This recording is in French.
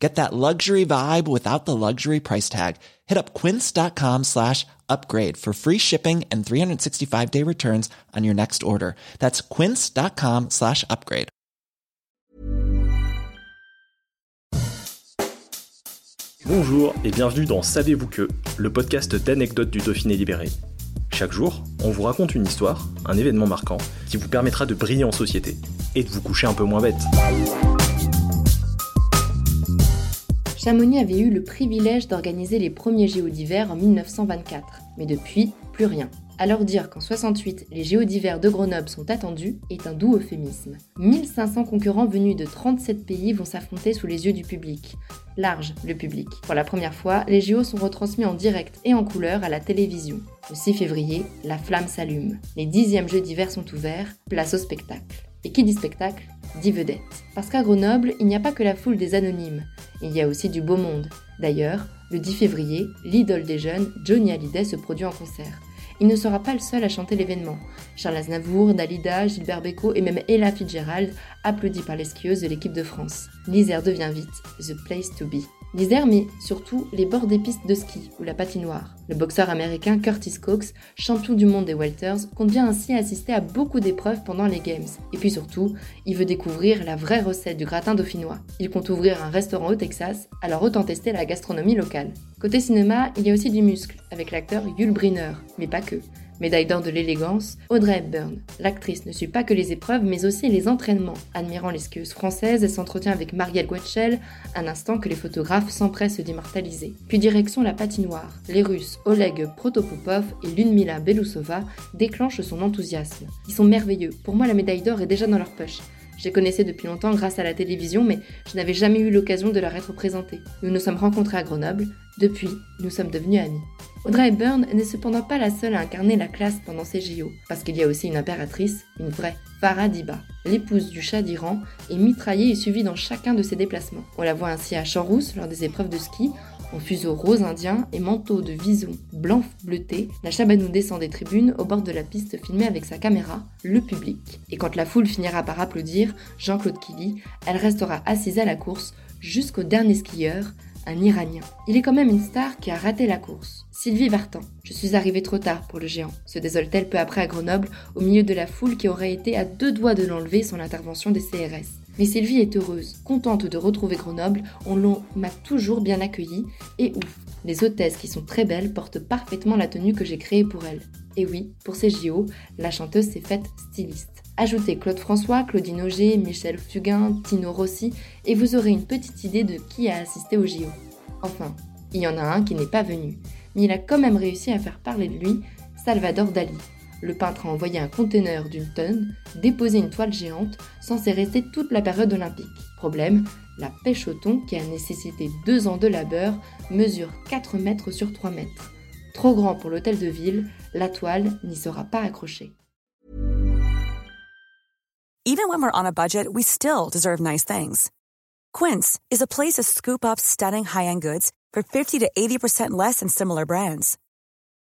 Get that luxury vibe without the luxury price tag. Hit up quince.com slash upgrade for free shipping and 365 day returns on your next order. That's quince.com slash upgrade. Bonjour et bienvenue dans Savez-vous que, le podcast d'anecdotes du Dauphiné libéré. Chaque jour, on vous raconte une histoire, un événement marquant, qui vous permettra de briller en société et de vous coucher un peu moins bête. Chamonix avait eu le privilège d'organiser les premiers JO d'hiver en 1924, mais depuis, plus rien. Alors dire qu'en 68, les JO d'hiver de Grenoble sont attendus est un doux euphémisme. 1500 concurrents venus de 37 pays vont s'affronter sous les yeux du public. Large, le public. Pour la première fois, les JO sont retransmis en direct et en couleur à la télévision. Le 6 février, la flamme s'allume. Les dixièmes Jeux d'hiver sont ouverts, place au spectacle. Et qui dit spectacle dit vedette. Parce qu'à Grenoble, il n'y a pas que la foule des anonymes, il y a aussi du beau monde. D'ailleurs, le 10 février, l'idole des jeunes, Johnny Hallyday, se produit en concert. Il ne sera pas le seul à chanter l'événement. Charles Aznavour, Dalida, Gilbert Bécaud et même Ella Fitzgerald, applaudis par les skieuses de l'équipe de France. L'Isère devient vite The Place to Be. L'Isère, mais surtout les bords des pistes de ski ou la patinoire. Le boxeur américain Curtis Cox, champion du monde des welters, compte bien ainsi assister à beaucoup d'épreuves pendant les Games. Et puis surtout, il veut découvrir la vraie recette du gratin dauphinois. Il compte ouvrir un restaurant au Texas, alors autant tester la gastronomie locale. Côté cinéma, il y a aussi du muscle, avec l'acteur Yul Brynner, mais pas que médaille d'or de l'élégance, Audrey Hepburn. L'actrice ne suit pas que les épreuves, mais aussi les entraînements. Admirant les skieuses françaises, elle s'entretient avec Marielle Guetchel, un instant que les photographes s'empressent d'immortaliser. Puis direction la patinoire. Les Russes Oleg Protopopov et Ludmila Belousova déclenchent son enthousiasme. Ils sont merveilleux. Pour moi, la médaille d'or est déjà dans leur poche. Je les connaissais depuis longtemps grâce à la télévision, mais je n'avais jamais eu l'occasion de leur être présentée. Nous nous sommes rencontrés à Grenoble. Depuis, nous sommes devenus amis. Audrey Hepburn n'est cependant pas la seule à incarner la classe pendant ces JO, parce qu'il y a aussi une impératrice, une vraie, Farah Diba, l'épouse du chat d'Iran, est mitraillée et suivie dans chacun de ses déplacements. On la voit ainsi à Champs-Rousse lors des épreuves de ski, en fuseau rose indien et manteau de vison blanc bleuté, la Chabanou descend des tribunes au bord de la piste filmée avec sa caméra, le public. Et quand la foule finira par applaudir Jean-Claude Killy, elle restera assise à la course jusqu'au dernier skieur, un Iranien. Il est quand même une star qui a raté la course. Sylvie Vartan. Je suis arrivée trop tard pour le géant, se désole-t-elle peu après à Grenoble, au milieu de la foule qui aurait été à deux doigts de l'enlever sans l'intervention des CRS. Mais Sylvie est heureuse, contente de retrouver Grenoble, on m'a toujours bien accueillie, et ouf, les hôtesses qui sont très belles portent parfaitement la tenue que j'ai créée pour elles. Et oui, pour ces JO, la chanteuse s'est faite styliste. Ajoutez Claude François, Claudine Auger, Michel Fugain, Tino Rossi, et vous aurez une petite idée de qui a assisté au JO. Enfin, il y en a un qui n'est pas venu, mais il a quand même réussi à faire parler de lui, Salvador Dali. Le peintre a envoyé un conteneur d'une tonne, déposé une toile géante, censée rester toute la période olympique. Problème, la pêche au thon, qui a nécessité deux ans de labeur, mesure 4 mètres sur 3 mètres. Trop grand pour l'hôtel de ville, la toile n'y sera pas accrochée. Even when we're on a budget, we still deserve nice things. Quince is a place to scoop up stunning high-end goods for 50 to 80% less than similar brands.